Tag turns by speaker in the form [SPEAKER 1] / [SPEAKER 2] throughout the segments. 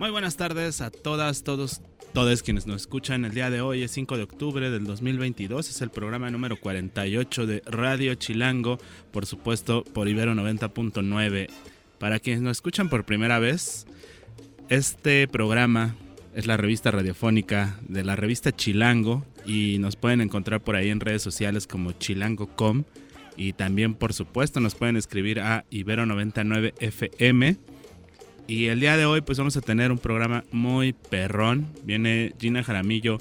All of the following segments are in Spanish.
[SPEAKER 1] Muy buenas tardes a todas, todos, todos quienes nos escuchan. El día de hoy es 5 de octubre del 2022. Es el programa número 48 de Radio Chilango, por supuesto por Ibero 90.9. Para quienes nos escuchan por primera vez, este programa es la revista radiofónica de la revista Chilango y nos pueden encontrar por ahí en redes sociales como chilango.com y también por supuesto nos pueden escribir a Ibero 99 FM y el día de hoy pues vamos a tener un programa muy perrón. Viene Gina Jaramillo,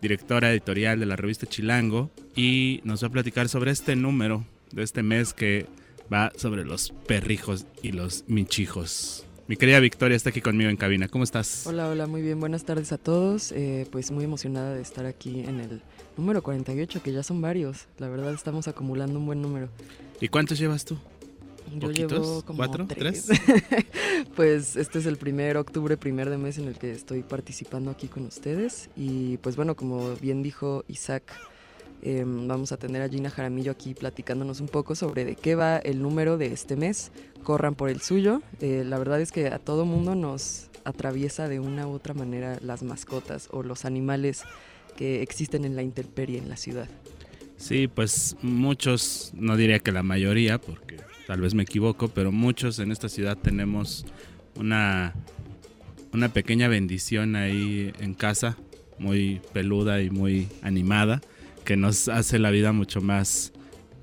[SPEAKER 1] directora editorial de la revista Chilango, y nos va a platicar sobre este número de este mes que va sobre los perrijos y los michijos. Mi querida Victoria está aquí conmigo en cabina. ¿Cómo estás?
[SPEAKER 2] Hola, hola, muy bien. Buenas tardes a todos. Eh, pues muy emocionada de estar aquí en el número 48, que ya son varios. La verdad estamos acumulando un buen número.
[SPEAKER 1] ¿Y cuántos llevas tú?
[SPEAKER 2] Yo llevo como
[SPEAKER 1] ¿Cuatro?
[SPEAKER 2] tres. pues este es el primer octubre, primer de mes en el que estoy participando aquí con ustedes. Y pues bueno, como bien dijo Isaac, eh, vamos a tener a Gina Jaramillo aquí platicándonos un poco sobre de qué va el número de este mes. Corran por el suyo. Eh, la verdad es que a todo mundo nos atraviesa de una u otra manera las mascotas o los animales que existen en la intemperie en la ciudad.
[SPEAKER 1] Sí, pues muchos, no diría que la mayoría, porque tal vez me equivoco, pero muchos en esta ciudad tenemos una, una pequeña bendición ahí en casa, muy peluda y muy animada, que nos hace la vida mucho más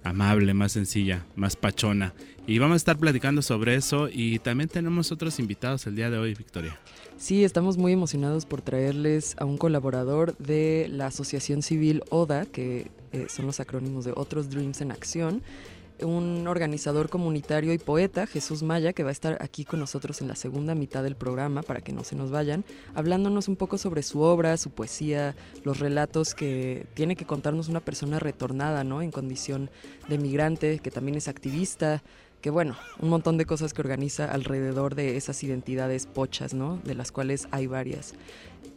[SPEAKER 1] amable, más sencilla, más pachona. Y vamos a estar platicando sobre eso y también tenemos otros invitados el día de hoy, Victoria.
[SPEAKER 2] Sí, estamos muy emocionados por traerles a un colaborador de la Asociación Civil ODA, que eh, son los acrónimos de Otros Dreams en Acción, un organizador comunitario y poeta, Jesús Maya, que va a estar aquí con nosotros en la segunda mitad del programa, para que no se nos vayan, hablándonos un poco sobre su obra, su poesía, los relatos que tiene que contarnos una persona retornada, ¿no? En condición de migrante, que también es activista, que bueno, un montón de cosas que organiza alrededor de esas identidades pochas, ¿no? De las cuales hay varias.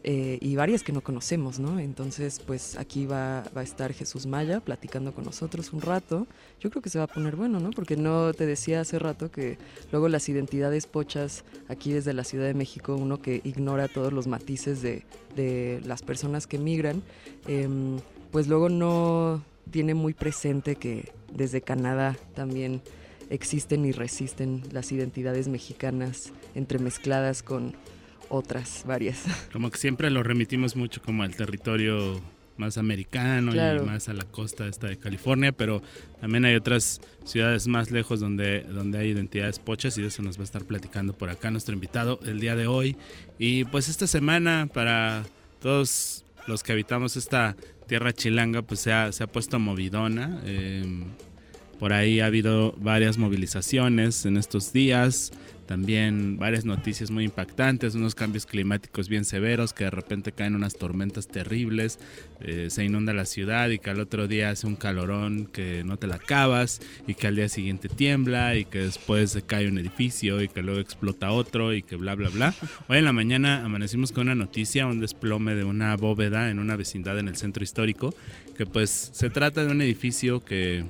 [SPEAKER 2] Eh, y varias que no conocemos, ¿no? Entonces, pues aquí va, va, a estar Jesús Maya platicando con nosotros un rato. Yo creo que se va a poner bueno, ¿no? Porque no te decía hace rato que luego las identidades pochas aquí desde la Ciudad de México, uno que ignora todos los matices de, de las personas que migran, eh, pues luego no tiene muy presente que desde Canadá también existen y resisten las identidades mexicanas entremezcladas con otras varias.
[SPEAKER 1] Como que siempre lo remitimos mucho como al territorio más americano
[SPEAKER 2] Claro.
[SPEAKER 1] y más a la costa esta de California, pero también hay otras ciudades más lejos donde, donde hay identidades pochas y de eso nos va a estar platicando por acá nuestro invitado el día de hoy. Y pues esta semana para todos los que habitamos esta tierra chilanga pues se ha, se ha puesto movidona. eh, por ahí ha habido varias movilizaciones en estos días, también varias noticias muy impactantes, unos cambios climáticos bien severos, que de repente caen unas tormentas terribles, eh, se inunda la ciudad y que al otro día hace un calorón que no te la acabas y que al día siguiente tiembla y que después se cae un edificio y que luego explota otro y que bla bla bla. Hoy en la mañana amanecimos con una noticia, un desplome de una bóveda en una vecindad en el centro histórico, que pues se trata de un edificio que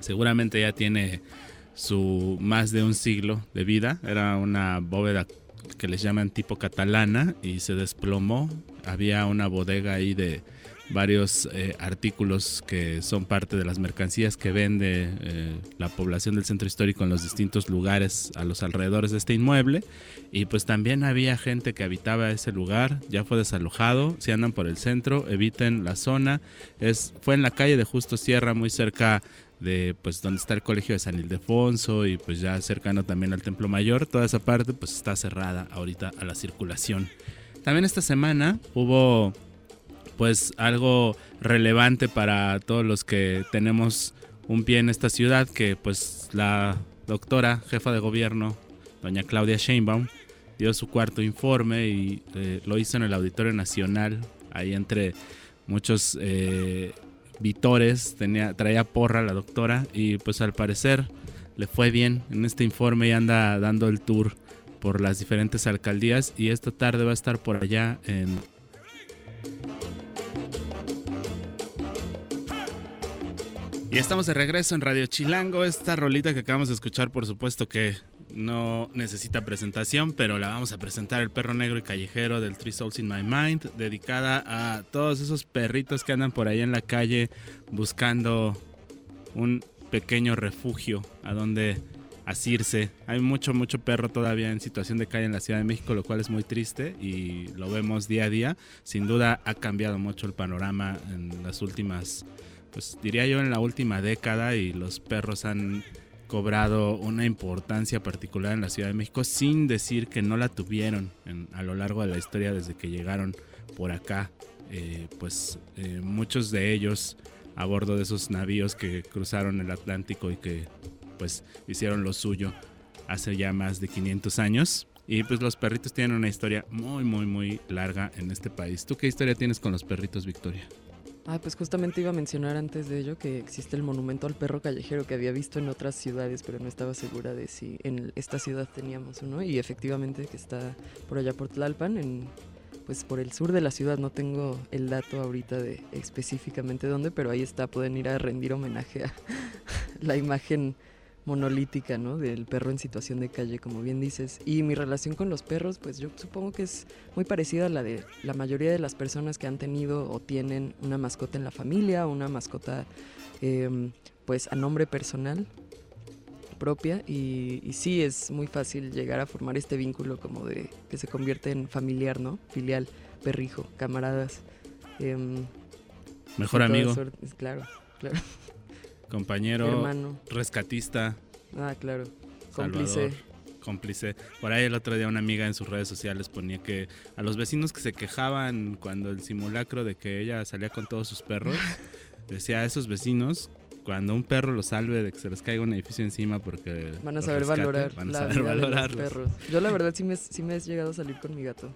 [SPEAKER 1] seguramente ya tiene su más de un siglo de vida. Era una bóveda que les llaman tipo catalana y se desplomó. Había una bodega ahí de varios eh, artículos que son parte de las mercancías que vende eh, la población del centro histórico en los distintos lugares a los alrededores de este inmueble y pues también había gente que habitaba ese lugar ya fue desalojado si andan por el centro eviten la zona es fue en la calle de Justo Sierra muy cerca de pues donde está el colegio de San Ildefonso y pues ya cercano también al Templo Mayor, toda esa parte pues está cerrada ahorita a la circulación. También esta semana hubo pues algo relevante para todos los que tenemos un pie en esta ciudad que pues la doctora jefa de gobierno doña Claudia Sheinbaum dio su cuarto informe y eh, lo hizo en el Auditorio Nacional, ahí entre muchos eh, vitores, tenía, traía porra la doctora y pues al parecer le fue bien en este informe y anda dando el tour por las diferentes alcaldías y esta tarde va a estar por allá en Y estamos de regreso en Radio Chilango. Esta rolita que acabamos de escuchar, por supuesto que no necesita presentación, pero la vamos a presentar el perro negro y callejero del Three Souls in My Mind, dedicada a todos esos perritos que andan por ahí en la calle buscando un pequeño refugio a donde asirse. Hay mucho, mucho perro todavía en situación de calle en la Ciudad de México, lo cual es muy triste y lo vemos día a día. Sin duda ha cambiado mucho el panorama en las últimas, pues diría yo en la última década y los perros han cobrado una importancia particular en la Ciudad de México sin decir que no la tuvieron a lo largo de la historia desde que llegaron por acá. Eh, pues eh, muchos de ellos a bordo de esos navíos que cruzaron el Atlántico y que pues hicieron lo suyo hace ya más de 500 años. Y pues los perritos tienen una historia muy, muy, muy larga en este país. ¿Tú qué historia tienes con los perritos, Victoria?
[SPEAKER 2] Ah, pues justamente iba a mencionar antes de ello que existe el monumento al perro callejero que había visto en otras ciudades, pero no estaba segura de si en esta ciudad teníamos uno. Y efectivamente que está por allá por Tlalpan, en, pues por el sur de la ciudad. No tengo el dato ahorita de específicamente dónde, pero ahí está. Pueden ir a rendir homenaje a la imagen monolítica, ¿no? Del perro en situación de calle, como bien dices. Y mi relación con los perros, pues yo supongo que es muy parecida a la de la mayoría de las personas que han tenido o tienen una mascota en la familia, una mascota, em, pues a nombre personal propia y, sí es muy fácil llegar a formar este vínculo como de que se convierte en familiar, ¿no? Filial, perrijo, camaradas. Em,
[SPEAKER 1] Mejor amigo.
[SPEAKER 2] Claro, claro
[SPEAKER 1] compañero, Hermano. rescatista.
[SPEAKER 2] Ah, claro. Cómplice.
[SPEAKER 1] Cómplice. Por ahí el otro día una amiga en sus redes sociales ponía que a los vecinos que se quejaban cuando el simulacro de que ella salía con todos sus perros, decía a esos vecinos cuando un perro los salve de que se les caiga un edificio encima porque
[SPEAKER 2] van a saber valorar van a saber valorar los perros. Yo la verdad sí me, sí me he llegado a salir con mi gato.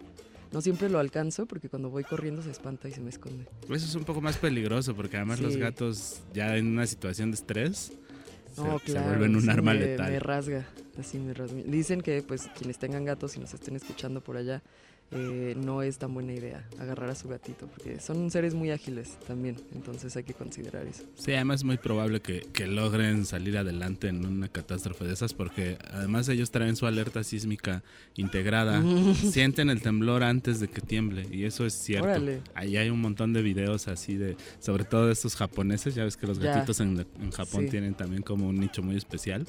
[SPEAKER 2] No siempre lo alcanzo porque cuando voy corriendo se espanta y se me esconde.
[SPEAKER 1] Eso es un poco más peligroso porque además los gatos ya en una situación de estrés se, vuelven un arma letal.
[SPEAKER 2] Me rasga, así me rasga. Dicen que pues quienes tengan gatos y nos estén escuchando por allá, eh, no es tan buena idea agarrar a su gatito, porque son seres muy ágiles también, entonces hay que considerar eso.
[SPEAKER 1] Sí, además es muy probable que, logren salir adelante en una catástrofe de esas, porque además ellos traen su alerta sísmica integrada, sienten el temblor antes de que tiemble, y eso es cierto. Ahí hay un montón de videos así de, sobre todo de estos japoneses, ya ves que los gatitos en, Japón tienen también como un nicho muy especial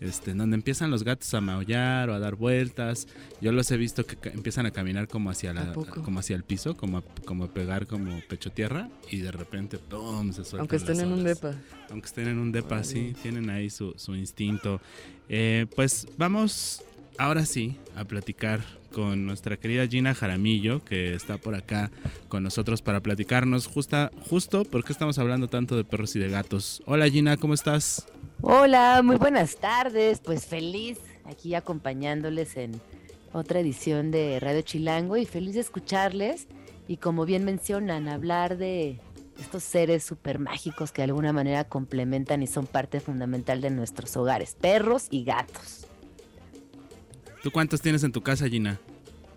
[SPEAKER 1] este, donde empiezan los gatos a maullar o a dar vueltas. Yo los he visto que empiezan a caminar como hacia la, como hacia el piso, como a, como pegar como pecho tierra y de repente ¡pum! se sueltan.
[SPEAKER 2] Aunque estén en un depa.
[SPEAKER 1] Aunque estén en un depa, sí, tienen ahí su, instinto. Eh, pues vamos ahora sí a platicar con nuestra querida Gina Jaramillo, que está por acá con nosotros para platicarnos justa, justo porque estamos hablando tanto de perros y de gatos. Hola Gina, ¿cómo estás?
[SPEAKER 3] Hola, muy buenas tardes. Pues feliz aquí acompañándoles en otra edición de Radio Chilango y feliz de escucharles y como bien mencionan, hablar de estos seres súper mágicos que de alguna manera complementan y son parte fundamental de nuestros hogares, perros y gatos.
[SPEAKER 1] ¿Tú cuántos tienes en tu casa, Gina?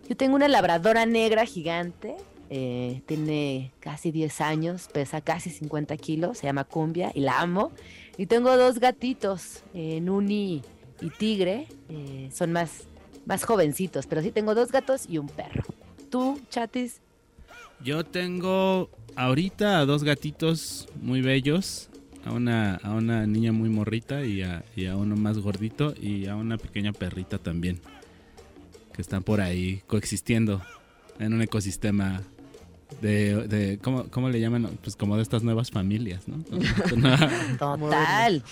[SPEAKER 3] Yo tengo una labradora negra gigante, eh, tiene casi 10 años, pesa casi 50 kilos, se llama Cumbia y la amo. Y tengo dos gatitos, eh, Nuni y Tigre. Eh, son más, más jovencitos, pero sí tengo dos gatos y un perro. ¿Tú, Chatis?
[SPEAKER 1] Yo tengo ahorita a dos gatitos muy bellos. A una, a una niña muy morrita y a, y a uno más gordito y a una pequeña perrita también. Que están por ahí coexistiendo en un ecosistema de, de ¿cómo, ¿cómo, le llaman? Pues como de estas nuevas familias, ¿no?
[SPEAKER 3] Total.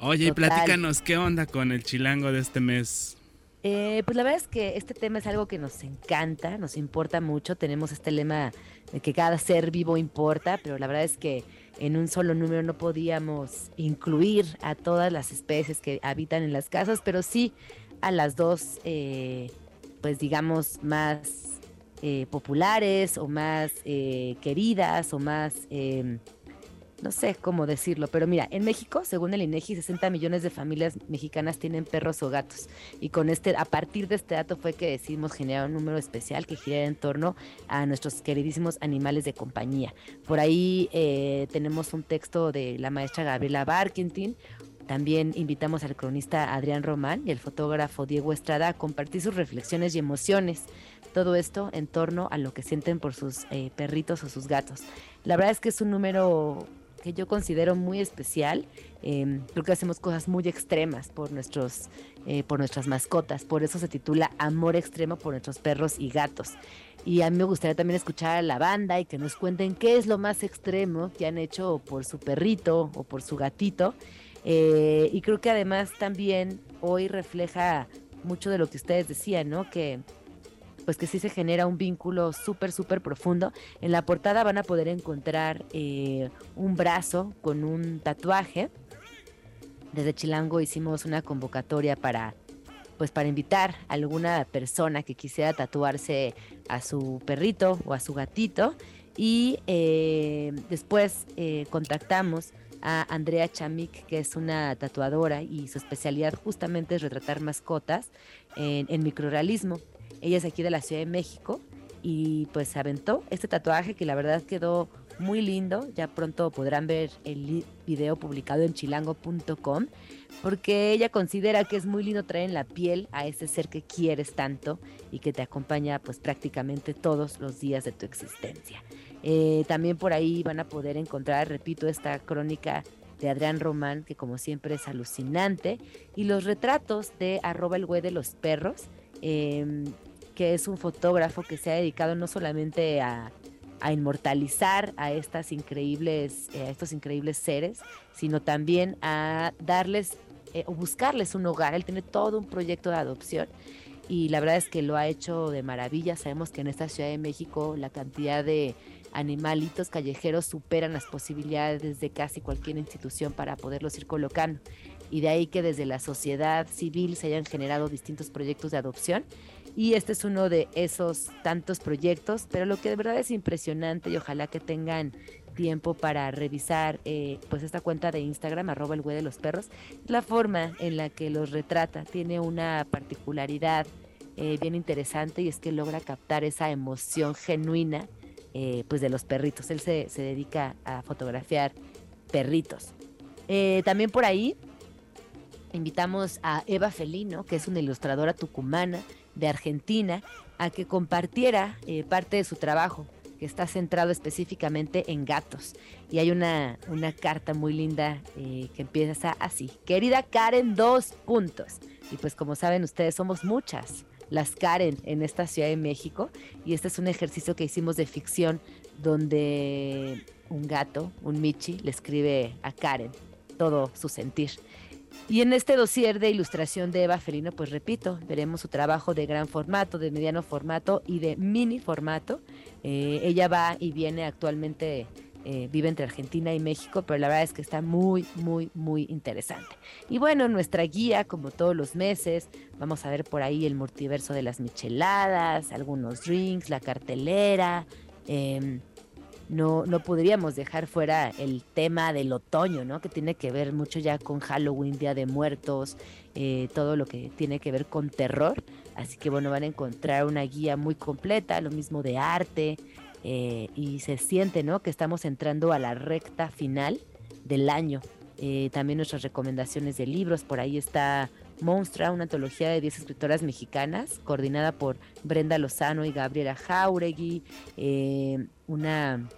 [SPEAKER 1] Oye, y platícanos, ¿qué onda con el chilango de este mes?
[SPEAKER 3] Eh, pues la verdad es que este tema es algo que nos encanta, nos importa mucho. Tenemos este lema de que cada ser vivo importa, pero la verdad es que en un solo número no podíamos incluir a todas las especies que habitan en las casas, pero sí a las dos, eh, pues digamos, más eh, populares o más eh, queridas o más em, no sé cómo decirlo, pero mira, en México, según el INEGI, 60 millones de familias mexicanas tienen perros o gatos. Y con este, a partir de este dato fue que decidimos generar un número especial que gira en torno a nuestros queridísimos animales de compañía. Por ahí eh, tenemos un texto de la maestra Gabriela Barkentin. También invitamos al cronista Adrián Román y el fotógrafo Diego Estrada a compartir sus reflexiones y emociones. Todo esto en torno a lo que sienten por sus eh, perritos o sus gatos. La verdad es que es un número que yo considero muy especial. Eh, creo que hacemos cosas muy extremas por, nuestros, eh, por nuestras mascotas. Por eso se titula Amor Extremo por nuestros perros y gatos. Y a mí me gustaría también escuchar a la banda y que nos cuenten qué es lo más extremo que han hecho por su perrito o por su gatito. Eh, y creo que además también hoy refleja mucho de lo que ustedes decían, ¿no? Que pues que sí se genera un vínculo súper, súper profundo. En la portada van a poder encontrar eh, un brazo con un tatuaje. Desde Chilango hicimos una convocatoria para pues para invitar a alguna persona que quisiera tatuarse a su perrito o a su gatito y eh, después eh, contactamos a Andrea Chamik, que es una tatuadora y su especialidad justamente es retratar mascotas en, en microrealismo. Ella es aquí de la Ciudad de México y pues se aventó este tatuaje que la verdad quedó muy lindo. Ya pronto podrán ver el video publicado en chilango.com porque ella considera que es muy lindo traer en la piel a ese ser que quieres tanto y que te acompaña pues prácticamente todos los días de tu existencia. Eh, también por ahí van a poder encontrar, repito, esta crónica de Adrián Román, que como siempre es alucinante, y los retratos de arroba el güey de los perros, eh, que es un fotógrafo que se ha dedicado no solamente a, inmortalizar a estas increíbles, eh, a estos increíbles seres, sino también a darles eh, o buscarles un hogar. Él tiene todo un proyecto de adopción y la verdad es que lo ha hecho de maravilla. Sabemos que en esta Ciudad de México la cantidad de animalitos callejeros superan las posibilidades de casi cualquier institución para poderlos ir colocando. Y de ahí que desde la sociedad civil se hayan generado distintos proyectos de adopción y este es uno de esos tantos proyectos, pero lo que de verdad es impresionante y ojalá que tengan tiempo para revisar eh, pues esta cuenta de Instagram, arroba el güey de los perros, la forma en la que los retrata tiene una particularidad eh, bien interesante y es que logra captar esa emoción genuina eh, pues de los perritos. Él se, se dedica a fotografiar perritos. también por ahí invitamos a Eva Felino, que es una ilustradora tucumana de Argentina a que compartiera eh, parte de su trabajo que está centrado específicamente en gatos. Y hay una, una carta muy linda eh, que empieza así. Querida Karen, dos puntos. Y pues como saben ustedes, somos muchas las Karen en esta Ciudad de México. Y este es un ejercicio que hicimos de ficción donde un gato, un Michi, le escribe a Karen todo su sentir. Y en este dossier de ilustración de Eva Felino, pues repito, veremos su trabajo de gran formato, de mediano formato y de mini formato. Eh, ella va y viene actualmente, eh, vive entre Argentina y México, pero la verdad es que está muy, muy, muy interesante. Y bueno, nuestra guía, como todos los meses, vamos a ver por ahí el multiverso de las micheladas, algunos drinks, la cartelera. Em, no, no podríamos dejar fuera el tema del otoño, ¿no? Que tiene que ver mucho ya con Halloween, Día de Muertos, eh, todo lo que tiene que ver con terror. Así que bueno, van a encontrar una guía muy completa, lo mismo de arte, eh, y se siente, ¿no? Que estamos entrando a la recta final del año. Eh, también nuestras recomendaciones de libros, por ahí está Monstra, una antología de 10 escritoras mexicanas, coordinada por Brenda Lozano y Gabriela Jauregui, una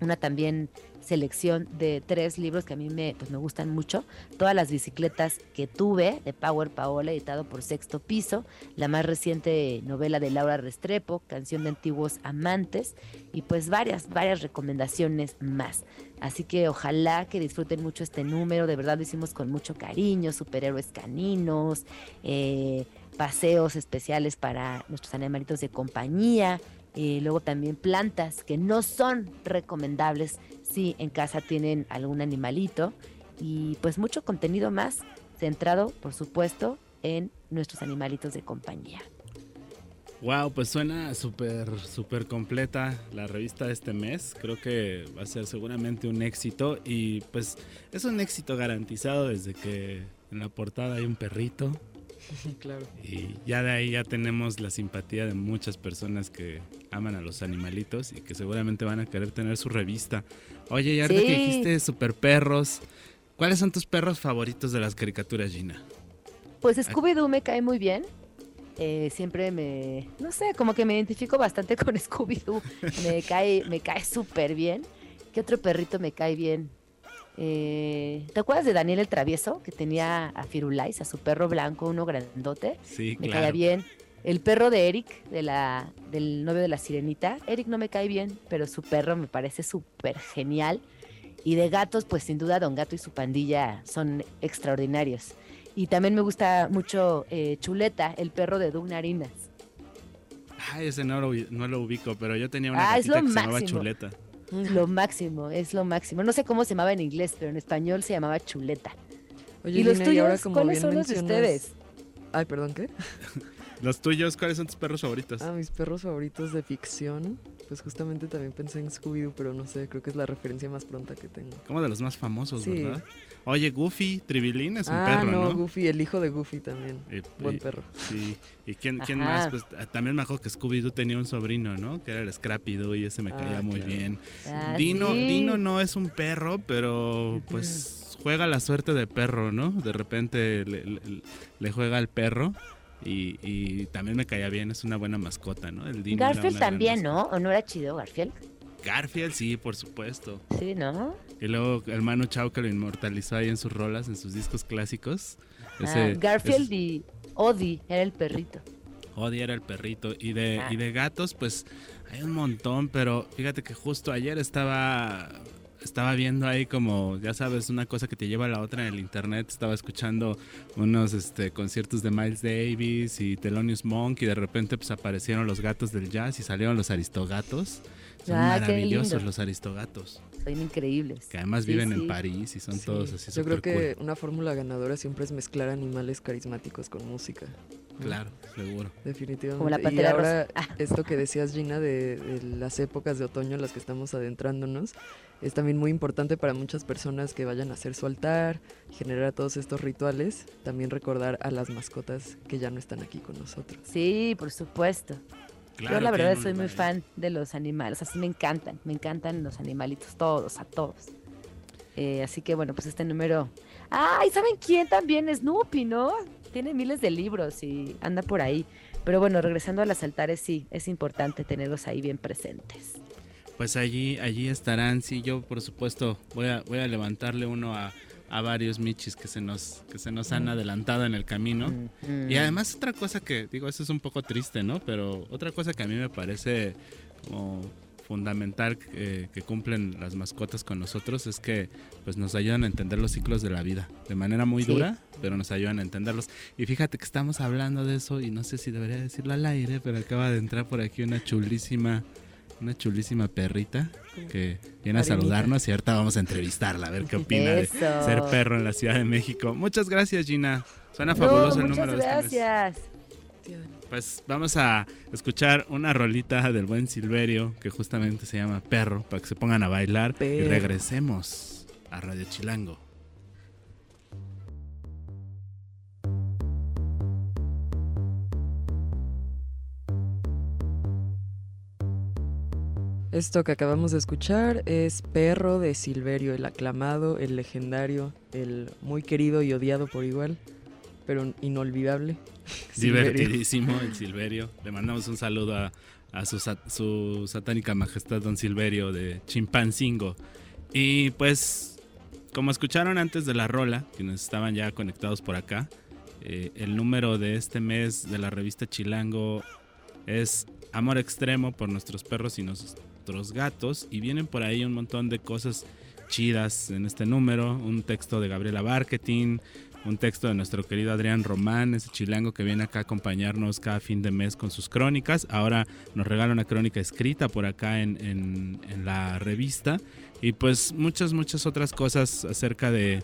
[SPEAKER 3] una también selección de tres libros que a mí me, pues me gustan mucho. Todas las bicicletas que tuve de Power Paola, editado por Sexto Piso. La más reciente novela de Laura Restrepo, Canción de Antiguos Amantes. Y pues varias, varias recomendaciones más. Así que ojalá que disfruten mucho este número. De verdad lo hicimos con mucho cariño. Superhéroes caninos. Eh, paseos especiales para nuestros animalitos de compañía. Eh, luego también plantas que no son recomendables si en casa tienen algún animalito. Y pues mucho contenido más centrado, por supuesto, en nuestros animalitos de compañía.
[SPEAKER 1] Wow, pues suena súper, súper completa la revista de este mes. Creo que va a ser seguramente un éxito y pues es un éxito garantizado desde que en la portada hay un perrito.
[SPEAKER 2] claro.
[SPEAKER 1] Y ya de ahí ya tenemos la simpatía de muchas personas que aman a los animalitos y que seguramente van a querer tener su revista. Oye, y ahorita que dijiste super perros, ¿cuáles son tus perros favoritos de las caricaturas, Gina?
[SPEAKER 3] Pues Scooby-Doo me cae muy bien. Eh, siempre me, no sé, como que me identifico bastante con Scooby-Doo. Me cae, me cae súper bien. ¿Qué otro perrito me cae bien? Eh, ¿Te acuerdas de Daniel el Travieso? Que tenía a Firulais, a su perro blanco, uno grandote.
[SPEAKER 1] Sí,
[SPEAKER 3] Me
[SPEAKER 1] claro.
[SPEAKER 3] caía bien. El perro de Eric, de la, del novio de la sirenita. Eric no me cae bien, pero su perro me parece súper genial. Y de gatos, pues sin duda Don Gato y su pandilla son extraordinarios. Y también me gusta mucho eh, Chuleta, el perro de Doug Narinas.
[SPEAKER 1] Ay, ese no lo, no lo ubico, pero yo tenía una
[SPEAKER 3] Ah, es
[SPEAKER 1] gatita
[SPEAKER 3] lo
[SPEAKER 1] que se llamaba
[SPEAKER 3] máximo.
[SPEAKER 1] Chuleta.
[SPEAKER 3] Lo máximo, es lo máximo. No sé cómo se llamaba en inglés, pero en español se llamaba Chuleta.
[SPEAKER 2] Oye,
[SPEAKER 3] ¿Y los
[SPEAKER 2] ahora
[SPEAKER 3] tuyos?
[SPEAKER 2] como
[SPEAKER 3] ¿Cuáles son los de ustedes?
[SPEAKER 2] Ay, perdón, ¿qué?
[SPEAKER 1] Los tuyos, ¿cuáles son tus perros favoritos?
[SPEAKER 2] Ah, mis perros favoritos de ficción. Pues justamente también pensé en Scooby-Doo, pero no sé, creo que es la referencia más pronta que tengo.
[SPEAKER 1] Como de los más famosos,
[SPEAKER 2] Sí.
[SPEAKER 1] ¿verdad? Oye, Goofy, Tribilín es un
[SPEAKER 2] ah,
[SPEAKER 1] perro,
[SPEAKER 2] no,
[SPEAKER 1] ¿no?
[SPEAKER 2] Goofy, el hijo de Goofy también.
[SPEAKER 1] Y-
[SPEAKER 2] Buen
[SPEAKER 1] y-
[SPEAKER 2] perro.
[SPEAKER 1] Sí. ¿Y quién, quién más? Pues ah, también me acuerdo que Scooby-Doo tenía un sobrino, ¿no? Que era el Scrappy Doo y ese me
[SPEAKER 2] Ah,
[SPEAKER 1] caía muy
[SPEAKER 2] claro.
[SPEAKER 1] bien.
[SPEAKER 3] Ah,
[SPEAKER 1] Dino,
[SPEAKER 3] sí.
[SPEAKER 1] Dino no es un perro, pero pues juega la suerte de perro, ¿no? De repente le, le- le juega al perro y, y también me caía bien, es una buena mascota, ¿no? El Dino
[SPEAKER 3] Garfield también. ¿no? ¿O no era chido Garfield?
[SPEAKER 1] Garfield, sí, por supuesto.
[SPEAKER 3] Sí, ¿no?
[SPEAKER 1] Y luego el Manu Chao que lo inmortalizó ahí en sus rolas, en sus discos clásicos.
[SPEAKER 3] Ah,
[SPEAKER 1] Ese-
[SPEAKER 3] Garfield y Odie era el perrito.
[SPEAKER 1] Odie era el perrito. Y de,
[SPEAKER 3] Ah.
[SPEAKER 1] y de gatos, pues hay un montón, pero fíjate que justo ayer estaba. Estaba viendo ahí como, ya sabes, una cosa que te lleva a la otra en el internet. Estaba escuchando unos este, conciertos de Miles Davis y Thelonious Monk y de repente pues aparecieron los gatos del jazz y salieron los aristogatos. Son
[SPEAKER 3] Ah,
[SPEAKER 1] maravillosos los aristogatos.
[SPEAKER 3] Son increíbles.
[SPEAKER 1] Que además
[SPEAKER 3] Sí,
[SPEAKER 1] viven
[SPEAKER 3] sí.
[SPEAKER 1] en París y son
[SPEAKER 2] Sí,
[SPEAKER 1] todos así
[SPEAKER 2] Yo creo que una fórmula ganadora siempre es mezclar animales carismáticos con música.
[SPEAKER 1] Claro, seguro.
[SPEAKER 2] Definitivamente.
[SPEAKER 3] Como la
[SPEAKER 2] y
[SPEAKER 3] Pantera
[SPEAKER 2] ahora,
[SPEAKER 3] Rosa. Ah.
[SPEAKER 2] esto que decías, Gina, de, de las épocas de otoño en las que estamos adentrándonos, es también muy importante para muchas personas que vayan a hacer su altar, generar todos estos rituales, también recordar a las mascotas que ya no están aquí con nosotros.
[SPEAKER 3] Sí, por supuesto.
[SPEAKER 1] Claro,
[SPEAKER 3] Yo la verdad soy muy fan de los animales, así me encantan, me encantan los animalitos, todos, a todos. Eh, así que bueno, pues este número... ¡Ay! ¿Saben quién también? Snoopy, ¿no? Tiene miles de libros y anda por ahí. Pero bueno, regresando a los altares, sí, es importante tenerlos ahí bien presentes.
[SPEAKER 1] Pues allí, allí estarán. Sí, yo por supuesto voy a, voy a levantarle uno a, a varios michis que se nos, que se nos han adelantado en el camino.
[SPEAKER 3] Mm,
[SPEAKER 1] Y además otra cosa que, digo, eso es un poco triste, ¿no? Pero otra cosa que a mí me parece como fundamental eh, que cumplen las mascotas con nosotros es que pues nos ayudan a entender los ciclos de la vida de manera muy
[SPEAKER 3] Sí.
[SPEAKER 1] dura, pero nos ayudan a entenderlos. Y fíjate que estamos hablando de eso y no sé si debería decirlo al aire, pero acaba de entrar por aquí una chulísima una chulísima perrita que viene a saludarnos y ahorita vamos a entrevistarla a ver qué opina de ser perro en la Ciudad de México. Muchas gracias, Gina. Suena
[SPEAKER 3] No,
[SPEAKER 1] fabuloso el número de este mes.
[SPEAKER 3] gracias.
[SPEAKER 1] Pues vamos a escuchar una rolita del buen Silverio que justamente se llama Perro para que se pongan a bailar y regresemos a Radio Chilango.
[SPEAKER 2] Esto que acabamos de escuchar es Perro de Silverio, el aclamado, el legendario, el muy querido y odiado por igual, pero inolvidable.
[SPEAKER 1] Divertidísimo el Silverio. Le mandamos un saludo a, a su, su satánica majestad Don Silverio de Chimpancingo. Y pues, como escucharon antes de la rola, quienes estaban ya conectados por acá, eh, el número de este mes de la revista Chilango es Amor Extremo por nuestros perros y nuestros gatos. Y vienen por ahí un montón de cosas chidas en este número. Un texto de Gabriela Marketing, un texto de nuestro querido Adrián Román, ese chilango que viene acá a acompañarnos cada fin de mes con sus crónicas. Ahora nos regala una crónica escrita por acá en, en- en la revista. Y pues muchas, muchas otras cosas acerca de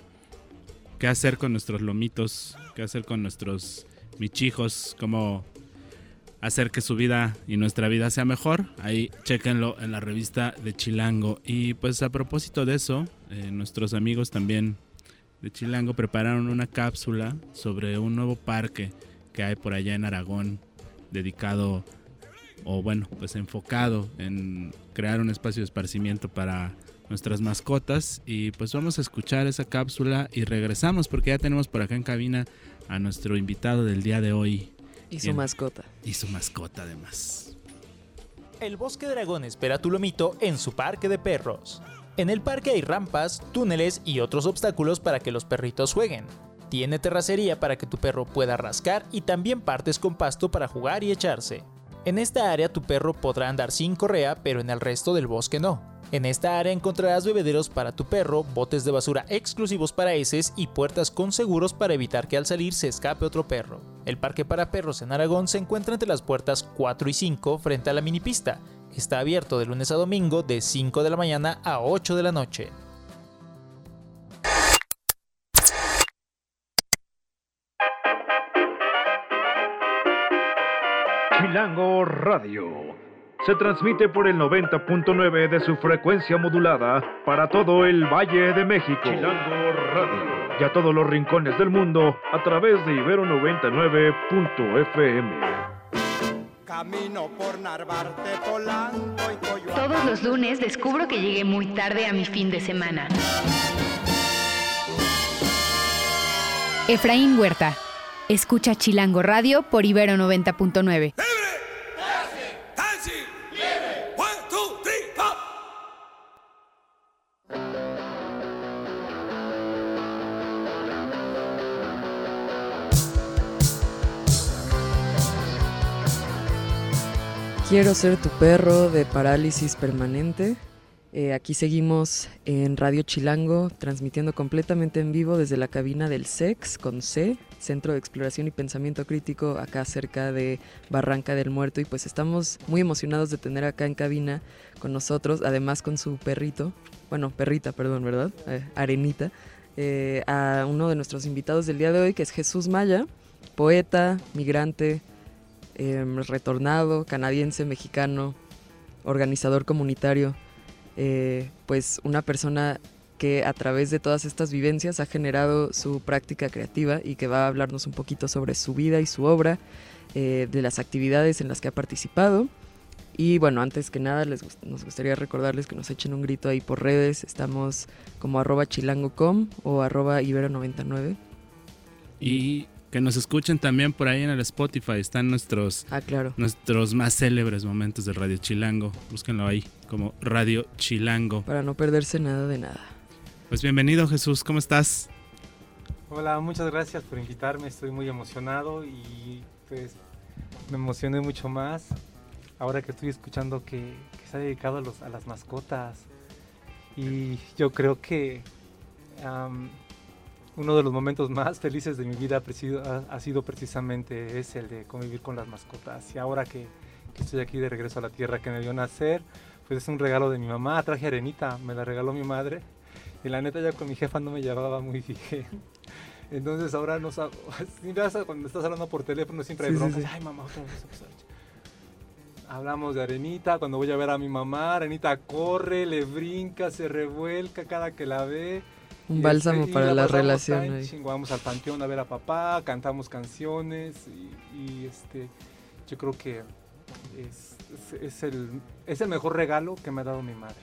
[SPEAKER 1] qué hacer con nuestros lomitos, qué hacer con nuestros michijos, cómo hacer que su vida y nuestra vida sea mejor. Ahí chequenlo en la revista de Chilango. Y pues a propósito de eso, eh, nuestros amigos también de Chilango prepararon una cápsula sobre un nuevo parque que hay por allá en Aragón, dedicado o bueno, pues enfocado en crear un espacio de esparcimiento para nuestras mascotas y pues vamos a escuchar esa cápsula y regresamos porque ya tenemos por acá en cabina a nuestro invitado del día de hoy.
[SPEAKER 2] Y su mascota.
[SPEAKER 1] Y su mascota además.
[SPEAKER 4] El Bosque Dragón espera tu lomito en su parque de perros. En el parque hay rampas, túneles y otros obstáculos para que los perritos jueguen. Tiene terracería para que tu perro pueda rascar y también partes con pasto para jugar y echarse. En esta área tu perro podrá andar sin correa, pero en el resto del bosque no. En esta área encontrarás bebederos para tu perro, botes de basura exclusivos para heces y puertas con seguros para evitar que al salir se escape otro perro. El parque para perros en Aragón se encuentra entre las puertas 4 y 5 frente a la minipista. Está abierto de lunes a domingo de 5 de la mañana a 8 de la noche.
[SPEAKER 5] Chilango Radio. Se transmite por el 90.9 de su frecuencia modulada para todo el Valle de México. Chilango Radio. Y a todos los rincones del mundo a través de Ibero 99.fm.
[SPEAKER 6] Camino por Narvarte, Polanco y Coyoacán.
[SPEAKER 7] Todos los lunes descubro que llegué muy tarde a mi fin de semana. Efraín Huerta. Escucha Chilango Radio por Ibero 90.9.
[SPEAKER 2] Quiero ser tu perro de parálisis permanente. Eh, aquí seguimos en Radio Chilango, transmitiendo completamente en vivo desde la cabina del SEX con C, Centro de Exploración y Pensamiento Crítico, acá cerca de Barranca del Muerto. Y pues estamos muy emocionados de tener acá en cabina con nosotros, además con su perrito, bueno, perrita, perdón, ¿verdad? Eh, Arenita, eh, a uno de nuestros invitados del día de hoy, que es Jesús Maya, poeta, migrante, em, retornado, canadiense, mexicano, organizador comunitario, eh, pues una persona que a través de todas estas vivencias ha generado su práctica creativa y que va a hablarnos un poquito sobre su vida y su obra, eh, de las actividades en las que ha participado. Y bueno, antes que nada les, nos gustaría recordarles que nos echen un grito ahí por redes. Estamos como arroba chilango.com o arroba ibero99.
[SPEAKER 1] Y que nos escuchen también por ahí en el Spotify. Están nuestros,
[SPEAKER 2] Ah, claro.
[SPEAKER 1] nuestros más célebres momentos de Radio Chilango. Búsquenlo ahí como Radio Chilango.
[SPEAKER 2] Para no perderse nada de nada.
[SPEAKER 1] Pues bienvenido Jesús, ¿cómo estás?
[SPEAKER 8] Hola, muchas gracias por invitarme, estoy muy emocionado y pues me emocioné mucho más ahora que estoy escuchando que, que se ha dedicado a, los, a las mascotas y yo creo que uno de los momentos más felices de mi vida ha, sido precisamente es el de convivir con las mascotas y ahora que, que estoy aquí de regreso a la tierra que me vio nacer, pues es un regalo de mi mamá, traje arenita, me la regaló mi madre y la neta ya con mi jefa no me llevaba muy bien. Entonces ahora no sab- cuando estás hablando por teléfono siempre hay
[SPEAKER 2] Sí, sí,
[SPEAKER 8] broncas.
[SPEAKER 2] sí.
[SPEAKER 8] Ay, mamá, otra vez". Hablamos de Arenita, cuando voy a ver a mi mamá, Arenita corre, le brinca, se revuelca cada que la ve.
[SPEAKER 2] Un
[SPEAKER 8] Y,
[SPEAKER 2] bálsamo
[SPEAKER 8] este,
[SPEAKER 2] para la
[SPEAKER 8] pasamos
[SPEAKER 2] relación. ahí.
[SPEAKER 8] Vamos al panteón a ver a papá, cantamos canciones y, y, este, yo creo que es, es- es el, es el mejor regalo que me ha dado mi madre.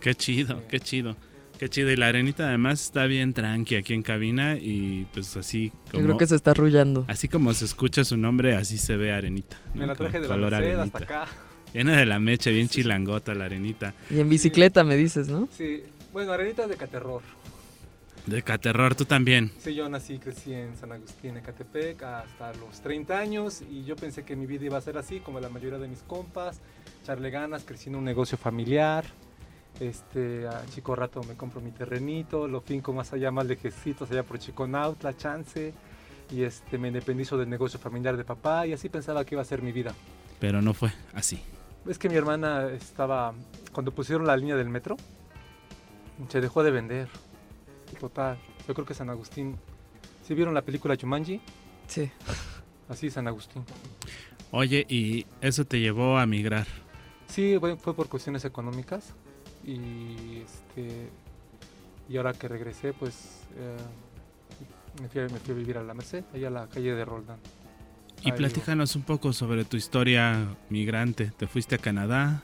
[SPEAKER 1] Qué chido,
[SPEAKER 8] Sí.
[SPEAKER 1] qué chido. Qué chido. Y la arenita además está bien tranqui aquí en cabina y pues así
[SPEAKER 2] Yo
[SPEAKER 1] como,
[SPEAKER 2] creo que se está arrullando.
[SPEAKER 1] así como se escucha su nombre, así se ve arenita. ¿no?
[SPEAKER 8] Me la
[SPEAKER 1] Con
[SPEAKER 8] traje de la
[SPEAKER 1] arenita.
[SPEAKER 8] hasta acá.
[SPEAKER 1] Viene de la mecha, bien chilangota la arenita.
[SPEAKER 2] Y en bicicleta me dices, ¿no?
[SPEAKER 8] Sí, bueno, Arenita es de Caterror.
[SPEAKER 1] De Caterror, tú también.
[SPEAKER 8] Sí, yo nací y crecí en San Agustín, Ecatepec, hasta los 30 años y yo pensé que mi vida iba a ser así, como la mayoría de mis compas, echarle ganas, crecí en un negocio familiar. Este, a chico rato me compro mi terrenito, lo finco más allá, más lejecitos, allá por Chiconautla, chance, y este, me independizo del negocio familiar de papá y así pensaba que iba a ser mi vida.
[SPEAKER 1] Pero no fue así.
[SPEAKER 8] Es que mi hermana estaba, cuando pusieron la línea del metro, se dejó de vender. Total, yo creo que San Agustín, ¿sí vieron la película Jumanji?
[SPEAKER 2] Sí.
[SPEAKER 8] así San Agustín.
[SPEAKER 1] Oye, ¿y eso te llevó a migrar?
[SPEAKER 8] Sí, fue, fue por cuestiones económicas y este y ahora que regresé, pues eh, me, fui, a- me fui a vivir a la Merced, allá a la calle de Roldán.
[SPEAKER 1] Y
[SPEAKER 8] Ahí
[SPEAKER 1] platícanos un poco sobre tu historia migrante. ¿Te fuiste a Canadá?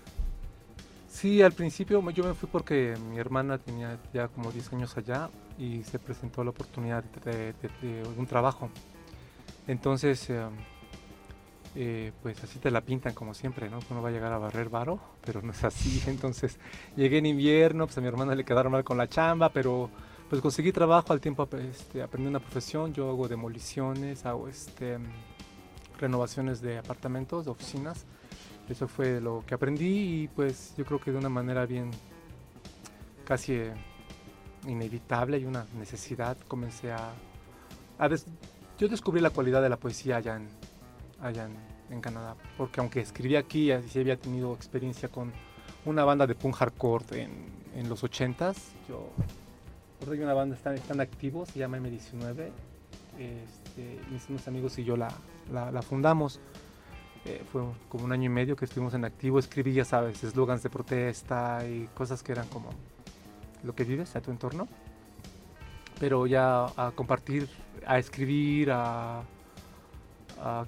[SPEAKER 8] Sí, al principio yo me fui porque mi hermana tenía ya como 10 años allá y se presentó la oportunidad de, un trabajo. Entonces, eh, eh, pues así te la pintan como siempre, ¿no? Uno va a llegar a barrer varo, pero no es así. Entonces, llegué en invierno, pues a mi hermana le quedaron mal con la chamba, pero pues conseguí trabajo al tiempo, este, aprendí una profesión. Yo hago demoliciones, hago este, renovaciones de apartamentos, de oficinas. Eso fue lo que aprendí y pues yo creo que de una manera bien casi inevitable y una necesidad comencé a... a yo descubrí la cualidad de la poesía allá en, allá en, Canadá, porque aunque escribí aquí sí había tenido experiencia con una banda de punk hardcore en, en los 80s, yo... Hay una banda, están, están activos, se llama M19, este, mis amigos y yo la- la fundamos. Eh, fue como un año y medio que estuvimos en activo. Escribí, ya sabes, eslogans de protesta y cosas que eran como lo que vives a tu entorno. Pero ya a compartir, a escribir, a,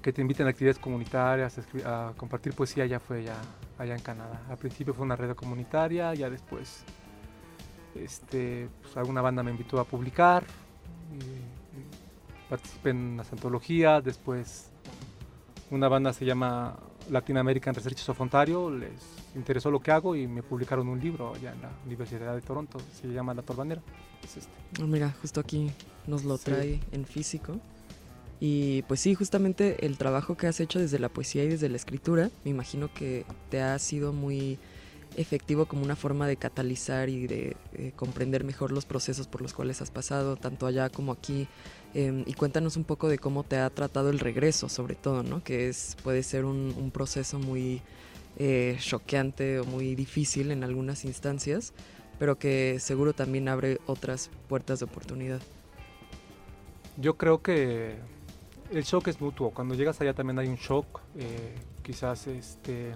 [SPEAKER 8] que te inviten a actividades comunitarias, a, a compartir poesía, ya fue ya allá en Canadá. Al principio fue una red comunitaria, ya después este, pues, alguna banda me invitó a publicar. y- participé en unas antologías, después una banda se llama Latin American Research of Ontario, les interesó lo que hago y me publicaron un libro allá en la Universidad de Toronto, se llama La Torbanera. Es este.
[SPEAKER 2] Ah, Mira, justo aquí nos lo
[SPEAKER 8] Sí.
[SPEAKER 2] trae en físico. Y pues sí, justamente el trabajo que has hecho desde la poesía y desde la escritura, me imagino que te ha sido muy efectivo como una forma de catalizar y de eh, comprender mejor los procesos por los cuales has pasado, tanto allá como aquí. Em, y cuéntanos un poco de cómo te ha tratado el regreso, sobre todo, ¿no? Que es, puede ser un, un proceso muy eh, choqueante o muy difícil en algunas instancias, pero que seguro también abre otras puertas de oportunidad.
[SPEAKER 8] Yo creo que el shock es mutuo. Cuando llegas allá también hay un shock, eh, quizás este,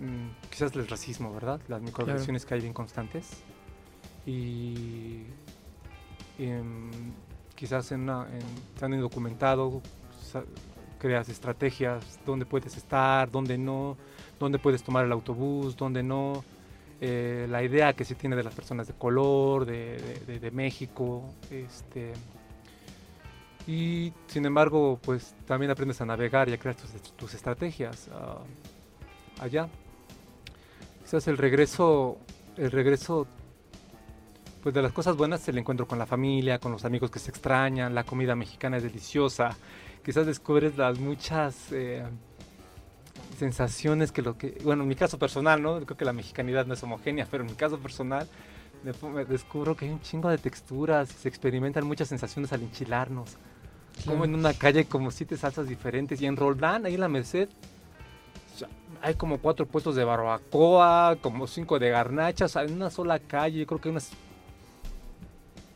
[SPEAKER 8] mm, quizás el racismo, ¿verdad? Las microagresiones que hay bien constantes y em, quizás en, una, en, creas estrategias dónde puedes estar, dónde no, dónde puedes tomar el autobús, dónde no. eh, la idea que se tiene de las personas de color, de, de- de- de México, este, y sin embargo, pues también aprendes a navegar y a crear tus, tus estrategias ah, allá. Quizás el regreso, el regreso, pues de las cosas buenas el encuentro con la familia, con los amigos que se extrañan, la comida mexicana es deliciosa. Quizás descubres las muchas eh, sensaciones que lo que, bueno, en mi caso personal, ¿no? Creo que la mexicanidad no es homogénea, pero en mi caso personal me descubro que hay un chingo de texturas se experimentan muchas sensaciones al enchilarnos. Como en una calle como siete salsas diferentes. Y en Roldán, ahí en la Merced, hay como cuatro puestos de barbacoa, como cinco de garnachas, en una sola calle. Yo creo que hay unas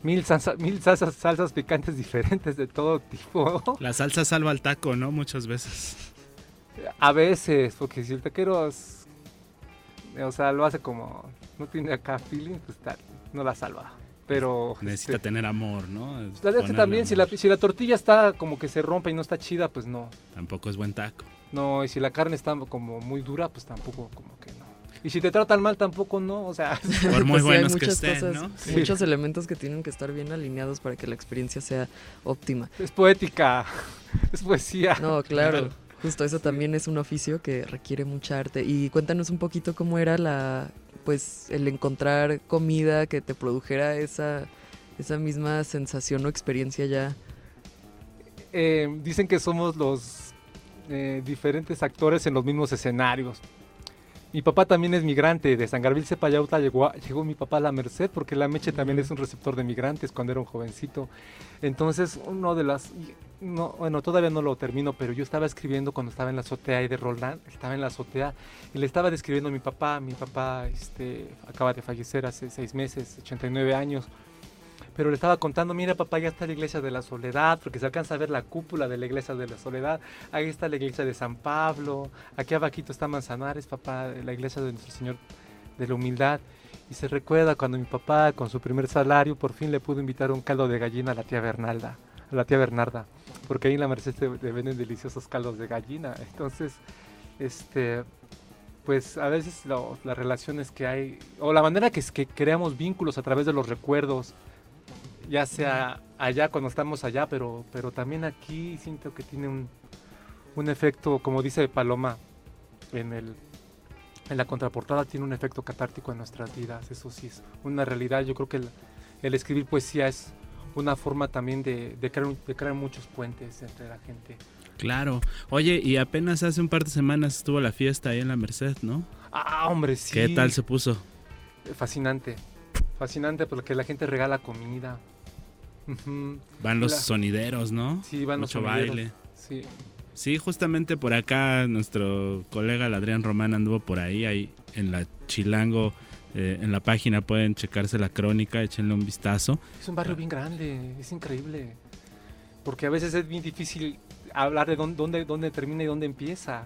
[SPEAKER 8] mil, salsa- mil salsas, salsas picantes diferentes de todo tipo.
[SPEAKER 1] La salsa salva al taco, ¿no? Muchas veces.
[SPEAKER 8] A veces, porque si el taquero, es- o sea, lo hace como, no tiene acá feeling, pues tal, no la salva. Pero...
[SPEAKER 1] Necesita
[SPEAKER 8] este,
[SPEAKER 1] tener amor, ¿no?
[SPEAKER 8] la también, si la,
[SPEAKER 1] amor.
[SPEAKER 8] si la tortilla está como que se rompe y no está chida, pues no.
[SPEAKER 1] Tampoco es buen taco.
[SPEAKER 8] No, y si la carne está como muy dura, pues tampoco como que no. Y si te tratan mal, tampoco no, o sea...
[SPEAKER 1] Por muy
[SPEAKER 2] Pues sí, hay
[SPEAKER 1] buenos que estén,
[SPEAKER 2] cosas,
[SPEAKER 1] ¿no?
[SPEAKER 8] Sí.
[SPEAKER 2] Muchos elementos que tienen que estar bien alineados para que la experiencia sea óptima.
[SPEAKER 8] es poética, es poesía.
[SPEAKER 2] No, claro.
[SPEAKER 1] Claro.
[SPEAKER 2] Justo eso también es un oficio que requiere mucha arte. Y cuéntanos un poquito cómo era la, pues, el encontrar comida que te produjera esa, esa misma sensación o experiencia ya.
[SPEAKER 8] Eh, dicen que somos los eh, diferentes actores en los mismos escenarios. Mi papá también es migrante, de San Gabriel Cepayauta llegó, a- llegó mi papá a la Merced, porque la Meche también es un receptor de migrantes cuando era un jovencito. Entonces, uno de las... No, bueno, todavía no lo termino, pero yo estaba escribiendo cuando estaba en la azotea ahí de Roldán, estaba en la azotea y le estaba describiendo a mi papá. Mi papá este, acaba de fallecer hace seis meses, 89 años. Pero le estaba contando, mira papá, ya está la iglesia de la soledad, porque se alcanza a ver la cúpula de la iglesia de la soledad, ahí está la iglesia de San Pablo, aquí abajito está Manzanares, papá, la iglesia de nuestro Señor de la humildad. Y se recuerda cuando mi papá, con su primer salario, por fin le pudo invitar un caldo de gallina a la tía Bernalda, a la tía Bernarda, porque ahí en la Merced te, venden deliciosos caldos de gallina. Entonces, este, pues a veces las relaciones que hay, o la manera que, es que creamos vínculos a través de los recuerdos, ya sea allá cuando estamos allá, pero, pero también aquí siento que tiene un, un efecto, como dice Paloma, en, el, en la contraportada tiene un efecto catártico en nuestras vidas, eso sí es una realidad, yo creo que el, el escribir poesía es una forma también de, de crear, de crear muchos puentes entre la gente.
[SPEAKER 1] Claro. Oye, y apenas hace un par de semanas estuvo la fiesta ahí en la Merced, ¿no?
[SPEAKER 8] Ah, hombre, sí.
[SPEAKER 1] ¿Qué tal se puso?
[SPEAKER 8] Fascinante, fascinante porque la gente regala comida.
[SPEAKER 1] Van los
[SPEAKER 8] La-
[SPEAKER 1] sonideros, ¿no?
[SPEAKER 8] Sí, van
[SPEAKER 1] Mucho
[SPEAKER 8] los sonideros.
[SPEAKER 1] baile.
[SPEAKER 8] Sí.
[SPEAKER 1] Sí, justamente por acá nuestro colega el Adrián Román anduvo por ahí, ahí en la Chilango, eh, en la página pueden checarse la crónica, échenle un vistazo.
[SPEAKER 8] Es un barrio bien grande, es increíble. Porque a veces es bien difícil hablar de dónde, dónde, dónde termina y dónde empieza.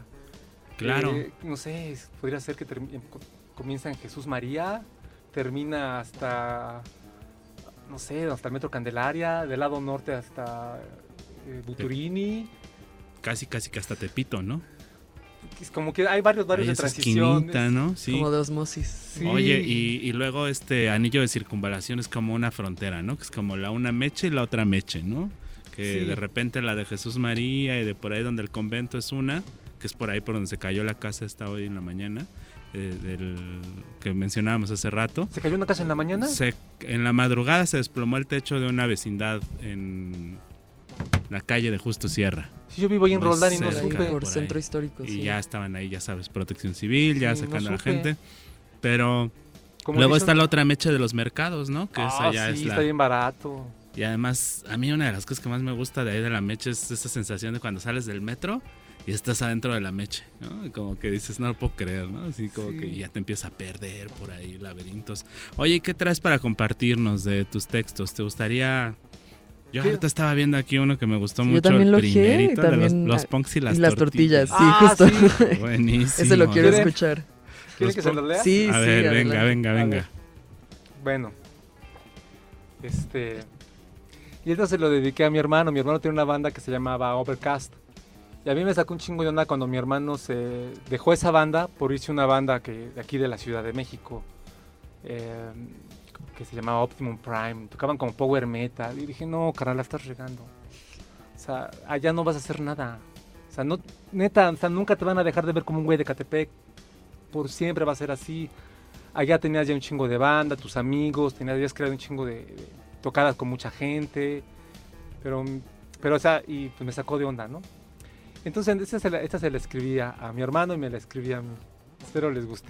[SPEAKER 1] Claro.
[SPEAKER 8] Eh, no sé, podría ser que comienza en Jesús María, termina hasta, no sé, hasta el Metro Candelaria, del lado norte hasta eh, Buturini.
[SPEAKER 1] Casi, casi que hasta Tepito, ¿no?
[SPEAKER 8] Es como que hay varios barrios de
[SPEAKER 1] esa
[SPEAKER 8] transición.
[SPEAKER 1] esquinita, ¿no? Sí.
[SPEAKER 2] Como de osmosis.
[SPEAKER 8] Sí.
[SPEAKER 1] Oye, y, y luego este anillo de circunvalación es como una frontera, ¿no? Que es como la una meche y la otra meche, ¿no? Que
[SPEAKER 8] Sí.
[SPEAKER 1] de repente la de Jesús María y de por ahí donde el convento es una, que es por ahí por donde se cayó la casa esta hoy en la mañana, eh, del que mencionábamos hace rato.
[SPEAKER 8] ¿Se cayó una casa en la mañana?
[SPEAKER 1] Se- en la madrugada se desplomó el techo de una vecindad en la calle de Justo Sierra.
[SPEAKER 8] Sí, yo vivo ahí en
[SPEAKER 1] Muy
[SPEAKER 8] Roldán y no supe.
[SPEAKER 2] por
[SPEAKER 1] por ahí.
[SPEAKER 2] centro histórico,
[SPEAKER 1] Y
[SPEAKER 2] sí.
[SPEAKER 1] ya estaban ahí, ya sabes, protección civil, ya
[SPEAKER 8] Sí, no
[SPEAKER 1] sacando a la gente. Pero luego
[SPEAKER 8] dicen-
[SPEAKER 1] está la otra mecha de los mercados, ¿no? Que esa
[SPEAKER 8] Ah,
[SPEAKER 1] ya
[SPEAKER 8] sí,
[SPEAKER 1] es la...
[SPEAKER 8] está bien barato.
[SPEAKER 1] Y además, a mí una de las cosas que más me gusta de ahí de la mecha es esa sensación de cuando sales del metro y estás adentro de la mecha, ¿no? Y como que dices, no lo puedo creer, ¿no? Así como
[SPEAKER 8] Sí.
[SPEAKER 1] que ya te empieza a perder por ahí laberintos. Oye, ¿y ¿qué traes para compartirnos de tus textos? ¿Te gustaría...? Yo
[SPEAKER 8] ¿Qué?
[SPEAKER 1] ahorita estaba viendo aquí uno que me gustó
[SPEAKER 2] Sí, yo
[SPEAKER 1] mucho,
[SPEAKER 2] también
[SPEAKER 1] el
[SPEAKER 2] lo
[SPEAKER 1] primerito, de los, punks y las,
[SPEAKER 2] y las
[SPEAKER 1] tortillas.
[SPEAKER 2] tortillas, sí,
[SPEAKER 8] Ah,
[SPEAKER 2] justo.
[SPEAKER 8] sí.
[SPEAKER 1] Buenísimo.
[SPEAKER 2] Ese lo quiero
[SPEAKER 8] ¿Quiere?
[SPEAKER 2] escuchar.
[SPEAKER 8] ¿Quieren
[SPEAKER 1] Los
[SPEAKER 8] que se los lea?
[SPEAKER 2] Sí,
[SPEAKER 1] A
[SPEAKER 2] sí,
[SPEAKER 1] ver, venga,
[SPEAKER 2] adelante.
[SPEAKER 1] venga, venga.
[SPEAKER 8] Bueno. Este. Y esto se lo dediqué a mi hermano. Mi hermano tiene una banda que se llamaba Overcast. Y a mí me sacó un chingo de onda cuando mi hermano se dejó esa banda por irse a una banda que, de aquí de la Ciudad de México. eh, que se llamaba Optimum Prime. Tocaban como power metal. Y dije, no, carnal, la estás regando. O sea, allá no vas a hacer nada. O sea, no, neta, o sea, nunca te van a dejar de ver como un güey de Catepec. Por siempre va a ser así. Allá tenías ya un chingo de banda, tus amigos, tenías habías creado un chingo de, de tocadas con mucha gente. Pero, pero, o sea, y pues me sacó de onda, ¿no? Entonces, esta se la, esta se la escribí a, mi hermano y me la escribí a mí. Espero les guste.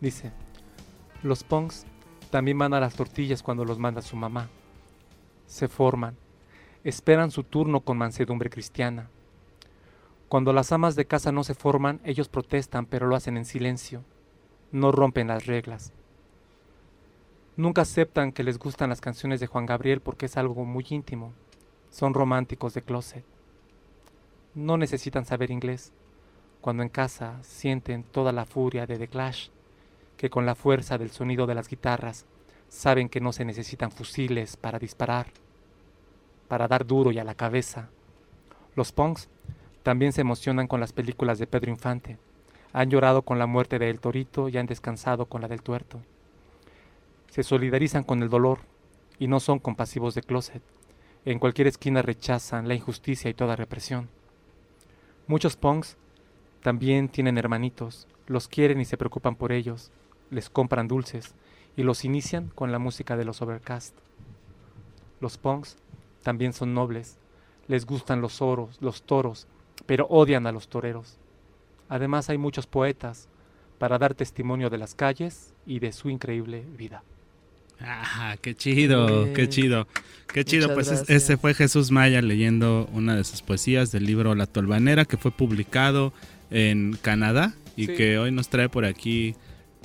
[SPEAKER 8] Dice, los punks también van a las tortillas cuando los manda su mamá. Se forman, esperan su turno con mansedumbre cristiana. Cuando las amas de casa no se forman, ellos protestan, pero lo hacen en silencio. No rompen las reglas. Nunca aceptan que les gustan las canciones de Juan Gabriel porque es algo muy íntimo. Son románticos de closet. No necesitan saber inglés. Cuando en casa sienten toda la furia de The Clash, que con la fuerza del sonido de las guitarras saben que no se necesitan fusiles para disparar, para dar duro y a la cabeza. Los punks también se emocionan con las películas de Pedro Infante. Han llorado con la muerte de El Torito y han descansado con la del Tuerto. Se solidarizan con el dolor y no son compasivos de closet. En cualquier esquina rechazan la injusticia y toda represión. Muchos punks también tienen hermanitos, los quieren y se preocupan por ellos, les compran dulces y los inician con la música de los Overcast. Los punks también son nobles, les gustan los oros, los toros, pero odian a los toreros. Además hay muchos poetas para dar testimonio de las calles y de su increíble vida.
[SPEAKER 1] Ah, qué chido, qué chido. Qué chido,
[SPEAKER 2] Muchas
[SPEAKER 1] pues es-
[SPEAKER 2] gracias.
[SPEAKER 1] ese fue Jesús Maya leyendo una de sus poesías del libro La Tolvanera que fue publicado en Canadá y
[SPEAKER 8] Sí.
[SPEAKER 1] que hoy nos trae por aquí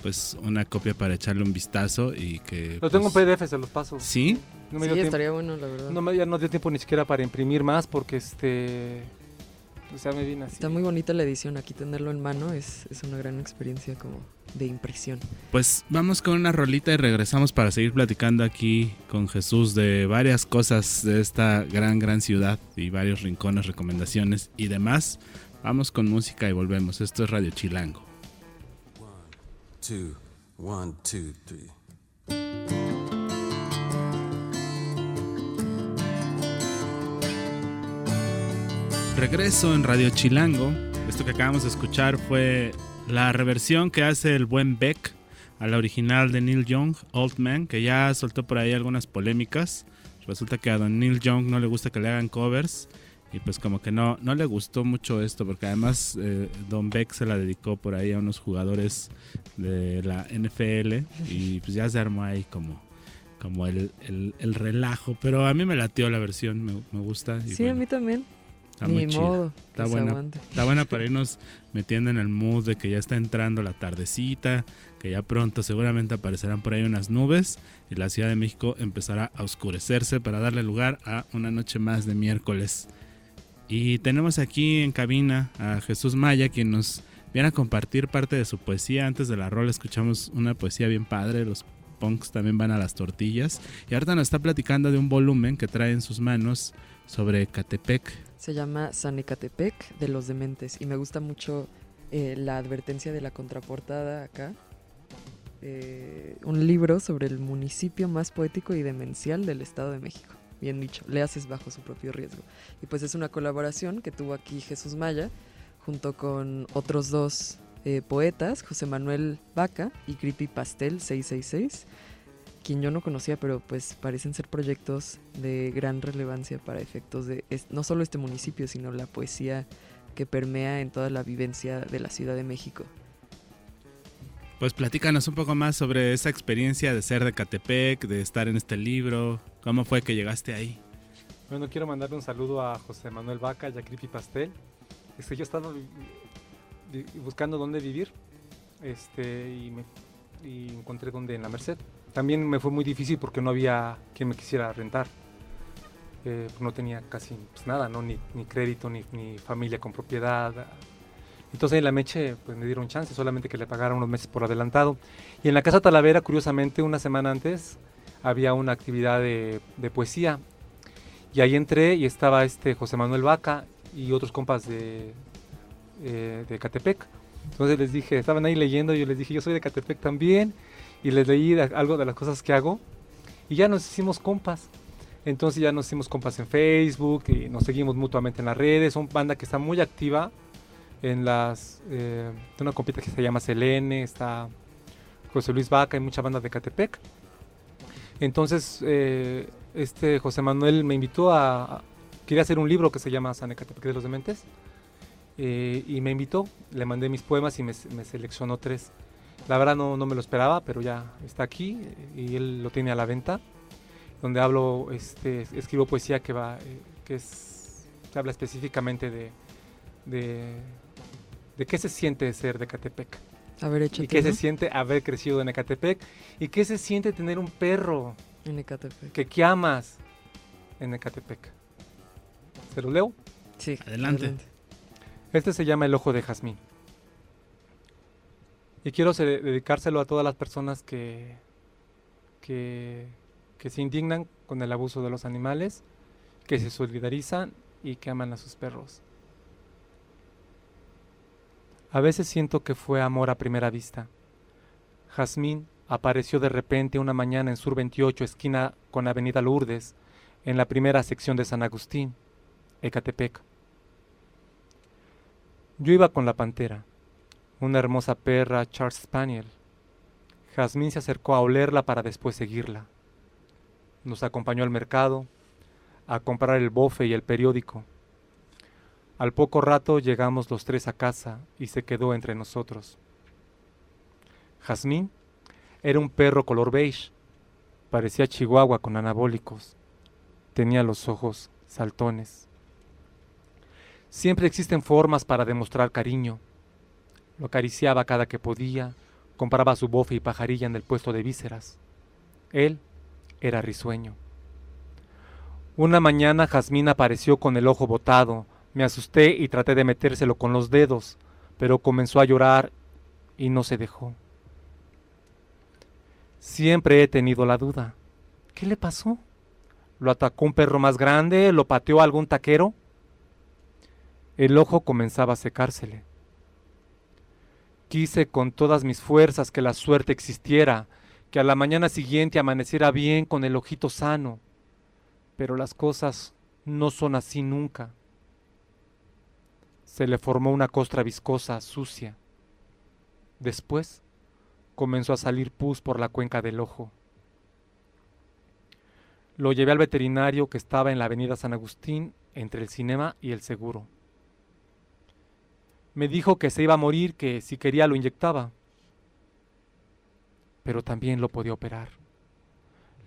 [SPEAKER 1] pues una copia para echarle un vistazo y que...
[SPEAKER 8] Lo tengo en
[SPEAKER 1] pues,
[SPEAKER 8] PDF, se los paso.
[SPEAKER 1] ¿Sí?
[SPEAKER 8] No me
[SPEAKER 2] sí,
[SPEAKER 8] dio tiempo.
[SPEAKER 2] estaría bueno, la verdad.
[SPEAKER 8] No me ya no dio tiempo ni siquiera para imprimir más porque este. O sea, me vine así.
[SPEAKER 2] Está muy bonita la edición, aquí tenerlo en mano es, es una gran experiencia como de impresión.
[SPEAKER 1] Pues vamos con una rolita y regresamos para seguir platicando aquí con Jesús de varias cosas de esta gran, gran ciudad y varios rincones, recomendaciones y demás. Vamos con música y volvemos. Esto es Radio Chilango.
[SPEAKER 9] two, one, two, three.
[SPEAKER 1] Regreso en Radio Chilango. Esto que acabamos de escuchar fue la reversión que hace el buen Beck a la original de Neil Young, Old Man, que ya soltó por ahí algunas polémicas. Resulta que a don Neil Young no le gusta que le hagan covers y pues como que no, no le gustó mucho esto porque además eh, Don Beck se la dedicó por ahí a unos jugadores de la NFL y pues ya se armó ahí como, como el, el- el relajo. Pero a mí me latió la versión, me, me gusta. y
[SPEAKER 2] Sí, a
[SPEAKER 1] bueno,
[SPEAKER 2] mí también.
[SPEAKER 1] Está
[SPEAKER 2] Ni
[SPEAKER 1] muy chida.
[SPEAKER 2] modo.
[SPEAKER 1] Está buena,
[SPEAKER 2] aguante.
[SPEAKER 1] está buena para irnos metiendo en el mood de que ya está entrando la tardecita, que ya pronto seguramente aparecerán por ahí unas nubes y la Ciudad de México empezará a oscurecerse para darle lugar a una noche más de miércoles. Y tenemos aquí en cabina a Jesús Maya, quien nos viene a compartir parte de su poesía. Antes de la rola escuchamos una poesía bien padre, los punks también van a las tortillas. Y ahorita nos está platicando de un volumen que trae en sus manos sobre Catepec,
[SPEAKER 2] Se llama San Ecatepec de los Dementes y me gusta mucho eh, la advertencia de la contraportada acá. Eh, un libro sobre el municipio más poético y demencial del Estado de México. Bien dicho, le haces bajo su propio riesgo. Y pues es una colaboración que tuvo aquí Jesús Maya junto con otros dos eh, poetas, José Manuel Vaca y Creepy Pastel 666 quien yo no conocía, pero pues parecen ser proyectos de gran relevancia para efectos de es- no solo este municipio, sino la poesía que permea en toda la vivencia de la Ciudad de México.
[SPEAKER 1] Pues platícanos un poco más sobre esa experiencia de ser de Catepec, de estar en este libro. ¿Cómo fue que llegaste ahí?
[SPEAKER 8] Bueno, quiero mandarle un saludo a José Manuel Vaca y a Creepy Pastel. Este, yo estaba buscando dónde vivir este, y, me, y encontré dónde en la Merced. También me fue muy difícil porque no había quien me quisiera rentar. Eh, no tenía casi pues, nada, ¿no? ni, ni crédito, ni, ni familia con propiedad. Entonces en la Meche pues, me dieron chance, solamente que le pagara unos meses por adelantado. Y en la Casa Talavera, curiosamente, una semana antes había una actividad de, de poesía. Y ahí entré y estaba este José Manuel Vaca y otros compas de, eh, de Catepec. Entonces les dije, estaban ahí leyendo yo les dije, yo soy de Catepec también. Y les leí algo de las cosas que hago. Y ya nos hicimos compas. Entonces ya nos hicimos compas en Facebook y nos seguimos mutuamente en las redes. Son banda que está muy activa en las... Eh, una compita que se llama Selene, está José Luis Vaca y mucha banda de Catepec. Entonces, eh, este José Manuel me invitó a, a- Quería hacer un libro que se llama San Ecatepec de los Dementes. eh, y me invitó, le mandé mis poemas y me, me seleccionó tres. La verdad no, no me lo esperaba, pero ya está aquí eh, y él lo tiene a la venta. Donde hablo, este, escribo poesía que va, eh, que es, que habla específicamente de, de, de qué se siente ser de Catepec.
[SPEAKER 2] A ver,
[SPEAKER 8] Y qué se siente haber crecido en Ecatepec. Y qué se siente tener un perro
[SPEAKER 2] en Ecatepec.
[SPEAKER 8] que, que amas en Ecatepec. ¿Se lo leo?
[SPEAKER 2] Sí,
[SPEAKER 1] Adelante.
[SPEAKER 8] Este se llama El Ojo de Jazmín. Y quiero se- dedicárselo a todas las personas que, que, que se indignan con el abuso de los animales, que se solidarizan y que aman a sus perros. A veces siento que fue amor a primera vista. Jazmín apareció de repente una mañana en Sur 28, esquina con Avenida Lourdes, en la primera sección de San Agustín, Ecatepec. Yo iba con la pantera, una hermosa perra Charles Spaniel. Jazmín se acercó a olerla para después seguirla. Nos acompañó al mercado, a comprar el bofe y el periódico. Al poco rato llegamos los tres a casa y se quedó entre nosotros. Jazmín era un perro color beige, parecía chihuahua con anabólicos, tenía los ojos saltones. Siempre existen formas para demostrar cariño. Lo acariciaba cada que podía, compraba su bofe y pajarilla en el puesto de vísceras. Él era risueño. Una mañana Jazmín apareció con el ojo botado. Me asusté y traté de metérselo con los dedos, pero comenzó a llorar y no se dejó. Siempre he tenido la duda. ¿Qué le pasó? ¿Lo atacó un perro más grande? ¿Lo pateó algún taquero? El ojo comenzaba a secársele. Quise con todas mis fuerzas que la suerte existiera, que a la mañana siguiente amaneciera bien con el ojito sano, pero las cosas no son así nunca. Se le formó una costra viscosa, sucia. Después comenzó a salir pus por la cuenca del ojo. Lo llevé al veterinario que estaba en la avenida San Agustín, entre el cinema y el seguro. Me dijo que se iba a morir, que si quería lo inyectaba. Pero también lo podía operar.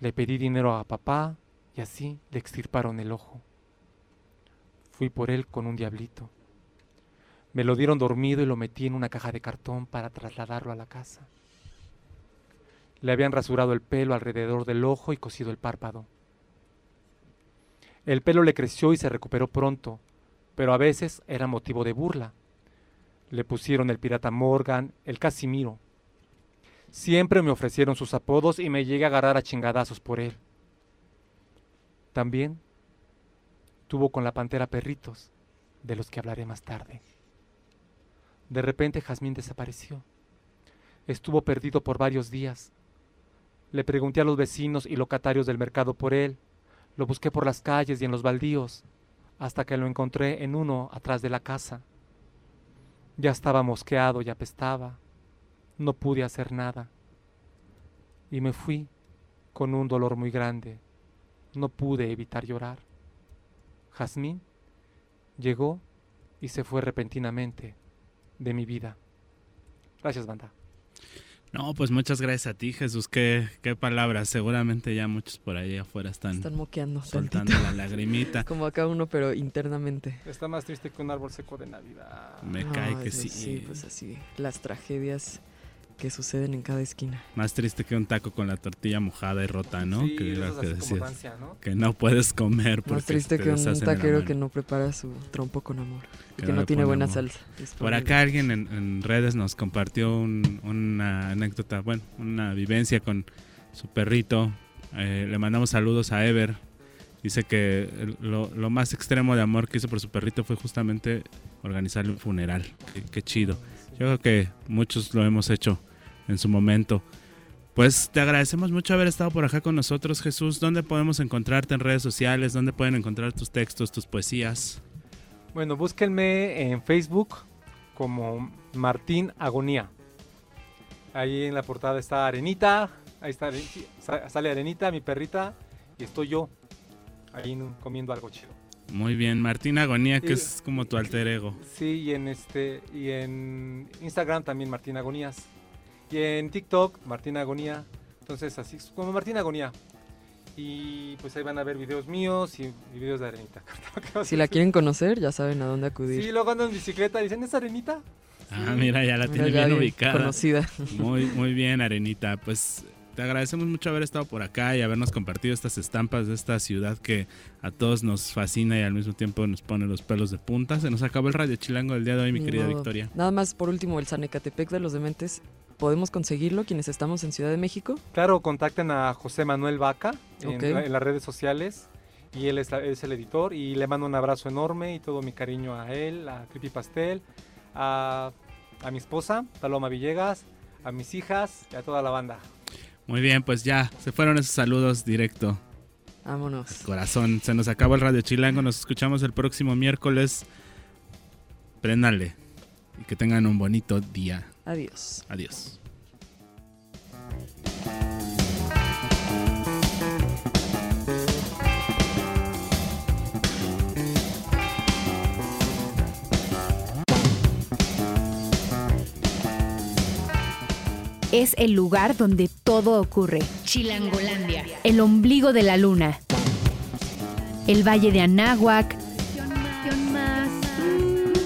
[SPEAKER 8] Le pedí dinero a papá y así le extirparon el ojo. Fui por él con un diablito. Me lo dieron dormido y lo metí en una caja de cartón para trasladarlo a la casa. Le habían rasurado el pelo alrededor del ojo y cosido el párpado. El pelo le creció y se recuperó pronto, pero a veces era motivo de burla. Le pusieron el pirata Morgan, el Casimiro. Siempre me ofrecieron sus apodos y me llegué a agarrar a chingadazos por él. También tuvo con la pantera perritos, de los que hablaré más tarde. De repente Jazmín desapareció. Estuvo perdido por varios días. Le pregunté a los vecinos y locatarios del mercado por él. Lo busqué por las calles y en los baldíos, hasta que lo encontré en uno atrás de la casa. Ya estaba mosqueado y apestaba. No pude hacer nada. Y me fui con un dolor muy grande. No pude evitar llorar. Jazmín llegó y se fue repentinamente de mi vida. Gracias, banda.
[SPEAKER 1] No, pues muchas gracias a ti, Jesús. Qué, qué palabras. Seguramente ya muchos por ahí afuera están,
[SPEAKER 2] Están moqueando.
[SPEAKER 1] soltando
[SPEAKER 2] tantito.
[SPEAKER 1] la lagrimita.
[SPEAKER 2] Como acá uno, pero internamente.
[SPEAKER 8] Está más triste que un árbol seco de Navidad.
[SPEAKER 1] Me cae
[SPEAKER 2] Ay,
[SPEAKER 1] que
[SPEAKER 2] sí,
[SPEAKER 1] sí.
[SPEAKER 2] Sí, pues así. Las tragedias que suceden en cada esquina.
[SPEAKER 1] Más triste que un taco con la tortilla mojada y rota, ¿no?
[SPEAKER 8] Sí,
[SPEAKER 1] que decías.
[SPEAKER 8] ¿no?
[SPEAKER 1] Que no puedes comer porque
[SPEAKER 2] Más triste
[SPEAKER 1] te
[SPEAKER 2] que un taquero que no prepara su trompo con amor. Y
[SPEAKER 1] Que
[SPEAKER 2] que
[SPEAKER 1] no
[SPEAKER 2] tiene buena
[SPEAKER 1] amor.
[SPEAKER 2] salsa.
[SPEAKER 1] Por acá alguien en, en redes nos compartió un- una anécdota, bueno, una vivencia con su perrito. Eh, le mandamos saludos a Ever. Dice que lo más extremo de amor que hizo por su perrito fue justamente organizarle un funeral. Qué, qué chido. Yo creo que muchos lo hemos hecho en su momento. Pues te agradecemos mucho haber estado por acá con nosotros, Jesús. ¿Dónde podemos encontrarte en redes sociales? ¿Dónde pueden encontrar tus textos, tus poesías?
[SPEAKER 8] Bueno, búsquenme en Facebook como Martín Agonía. Ahí en la portada está Arenita, ahí está sale Arenita, mi perrita, y estoy yo ahí comiendo algo chido.
[SPEAKER 1] Muy bien, Martín Agonía, que
[SPEAKER 8] Y-
[SPEAKER 1] es como tu alter ego.
[SPEAKER 8] Sí, y en este y en Instagram también Martín Agonías. Y en TikTok Martín Agonía. Entonces así como Martín Agonía. Y pues ahí van a ver videos míos y, y videos de Arenita.
[SPEAKER 2] Si la quieren conocer, ya saben a dónde acudir.
[SPEAKER 8] Sí, luego ando en bicicleta y dicen, ¿es Arenita?
[SPEAKER 1] Ah, mira, ya la tiene bien ubicada.
[SPEAKER 2] conocida.
[SPEAKER 1] Muy, muy bien, Arenita. Pues te agradecemos mucho haber estado por acá y habernos compartido estas estampas de esta ciudad que a todos nos fascina y al mismo tiempo nos pone los pelos de punta. Se nos acabó el radio chilango del día de hoy, mi
[SPEAKER 2] Ni
[SPEAKER 1] querida
[SPEAKER 2] modo.
[SPEAKER 1] Victoria.
[SPEAKER 2] Nada más, por último, el Zanecatepec de los Dementes. ¿Podemos conseguirlo quienes estamos en Ciudad de México?
[SPEAKER 8] Claro, contacten a José Manuel Vaca en, las redes sociales. Y él es el editor. Y le mando un abrazo enorme y todo mi cariño a él, a Creepy Pastel, a, a mi esposa, Paloma Villegas, a mis hijas y a toda la banda.
[SPEAKER 1] Muy bien, pues ya se fueron esos saludos directo.
[SPEAKER 2] Vámonos.
[SPEAKER 1] Corazón, se nos acabó el radio chilango. Nos escuchamos el próximo miércoles. Préndanle y que tengan un bonito día.
[SPEAKER 2] Adiós.
[SPEAKER 1] Adiós.
[SPEAKER 7] Es el lugar donde todo ocurre. Chilangolandia. El ombligo de la luna. El valle de Anáhuac.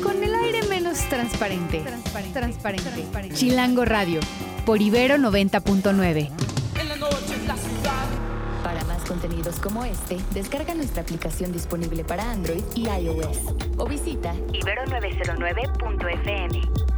[SPEAKER 7] Con el aire menos transparente. Transparente. Chilango Radio. por Ibero 90.9.
[SPEAKER 10] Para más contenidos como este, descarga nuestra aplicación disponible para Android y iOS o visita ibero909.fm.